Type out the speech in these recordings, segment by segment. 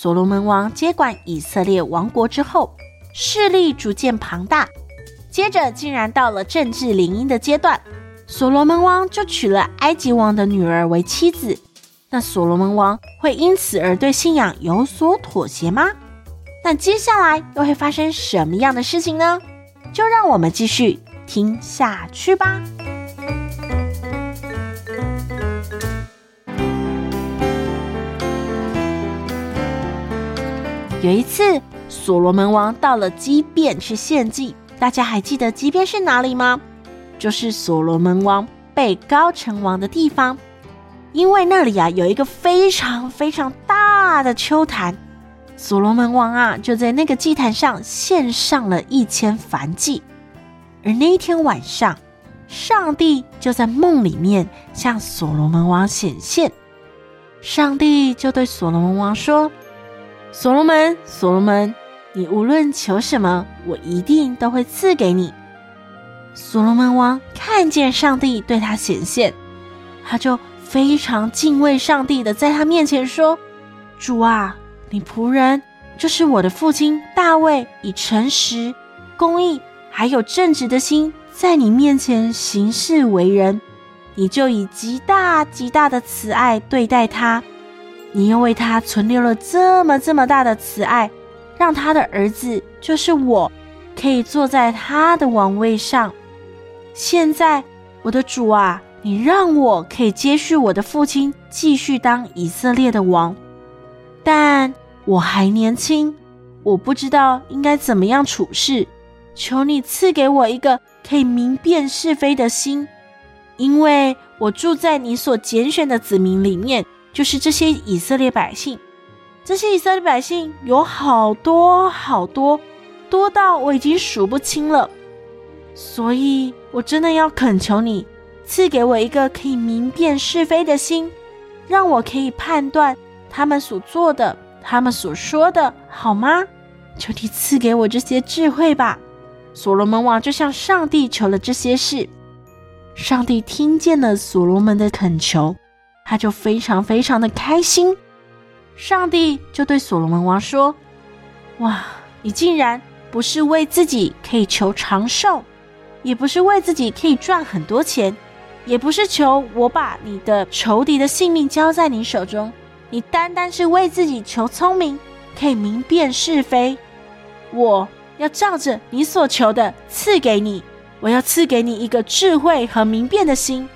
所罗门王接管以色列王国之后，势力逐渐庞大，接着竟然到了政治联姻的阶段。所罗门王就娶了埃及王的女儿为妻子。那所罗门王会因此而对信仰有所妥协吗？那接下来又会发生什么样的事情呢？就让我们继续听下去吧。有一次，所罗门王到了基遍去献祭。大家还记得基遍是哪里吗？就是所罗门王被膏成王的地方。因为那里啊有一个非常非常大的秋坛，所罗门王啊就在那个祭坛上献上了一千燔祭。而那一天晚上，上帝就在梦里面向所罗门王显现，上帝就对所罗门王说。所罗门，所罗门，你无论求什么，我一定都会赐给你。所罗门王看见上帝对他显现，他就非常敬畏上帝的，在他面前说：“主啊，你仆人就是我的父亲大卫，以诚实、公义还有正直的心，在你面前行事为人，你就以极大极大的慈爱对待他。”你又为他存留了这么这么大的慈爱，让他的儿子就是我，可以坐在他的王位上。现在，我的主啊，你让我可以接续我的父亲，继续当以色列的王。但我还年轻，我不知道应该怎么样处事。求你赐给我一个可以明辨是非的心，因为我住在你所拣选的子民里面。就是这些以色列百姓，这些以色列百姓有好多好多，多到我已经数不清了。所以，我真的要恳求你，赐给我一个可以明辨是非的心，让我可以判断他们所做的、他们所说的，好吗？求你赐给我这些智慧吧。所罗门王就向上帝求了这些事，上帝听见了所罗门的恳求。他就非常非常的开心，上帝就对所罗门王说：“哇，你竟然不是为自己可以求长寿，也不是为自己可以赚很多钱，也不是求我把你的仇敌的性命交在你手中，你单单是为自己求聪明，可以明辨是非。我要照着你所求的赐给你，我要赐给你一个智慧和明辨的心。”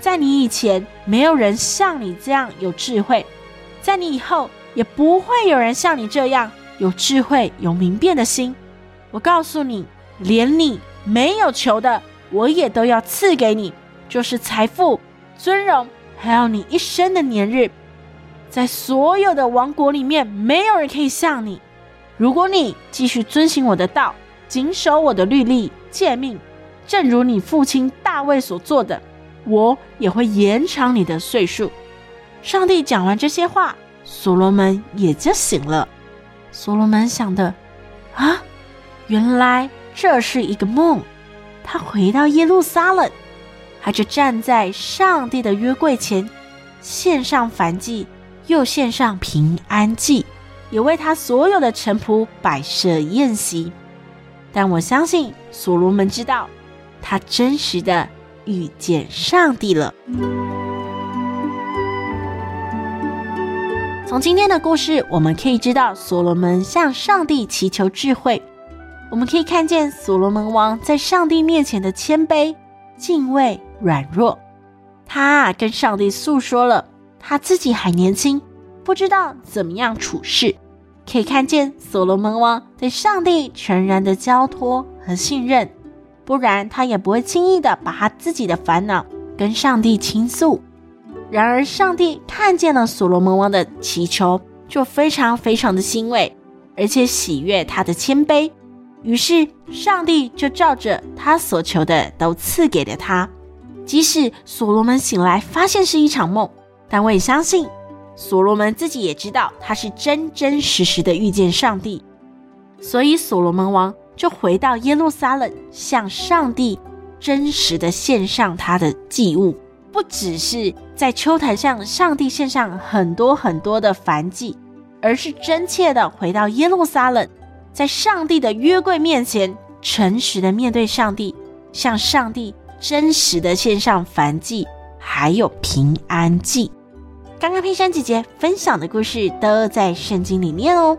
在你以前，没有人像你这样有智慧；在你以后，也不会有人像你这样有智慧、有明辨的心。我告诉你，连你没有求的，我也都要赐给你，就是财富、尊荣，还有你一生的年日。在所有的王国里面，没有人可以像你。如果你继续遵行我的道，谨守我的律例、诫命，正如你父亲大卫所做的。我也会延长你的岁数。上帝讲完这些话，所罗门也就醒了。所罗门想的啊，原来这是一个梦。他回到耶路撒冷，他就站在上帝的约柜前，献上燔祭，又献上平安祭，也为他所有的臣仆摆设宴席。但我相信所罗门知道，他真实的。遇见上帝了。从今天的故事，我们可以知道，所罗门向上帝祈求智慧。我们可以看见所罗门王在上帝面前的谦卑、敬畏、软弱。他跟上帝诉说了他自己还年轻，不知道怎么样处事。可以看见所罗门王对上帝全然的交托和信任。不然，他也不会轻易的把他自己的烦恼跟上帝倾诉。然而，上帝看见了所罗门王的祈求，就非常非常的欣慰，而且喜悦他的谦卑。于是上帝就照着他所求的都赐给了他。即使所罗门醒来发现是一场梦，但我也相信所罗门自己也知道他是真真实实的遇见上帝。所以所罗门王就回到耶路撒冷，向上帝真实的献上他的祭物。不只是在秋坛上上帝献上很多很多的燔祭，而是真切的回到耶路撒冷，在上帝的约柜面前，诚实的面对上帝，向上帝真实的献上燔祭，还有平安祭。刚刚佩珊姐姐分享的故事都在圣经里面哦，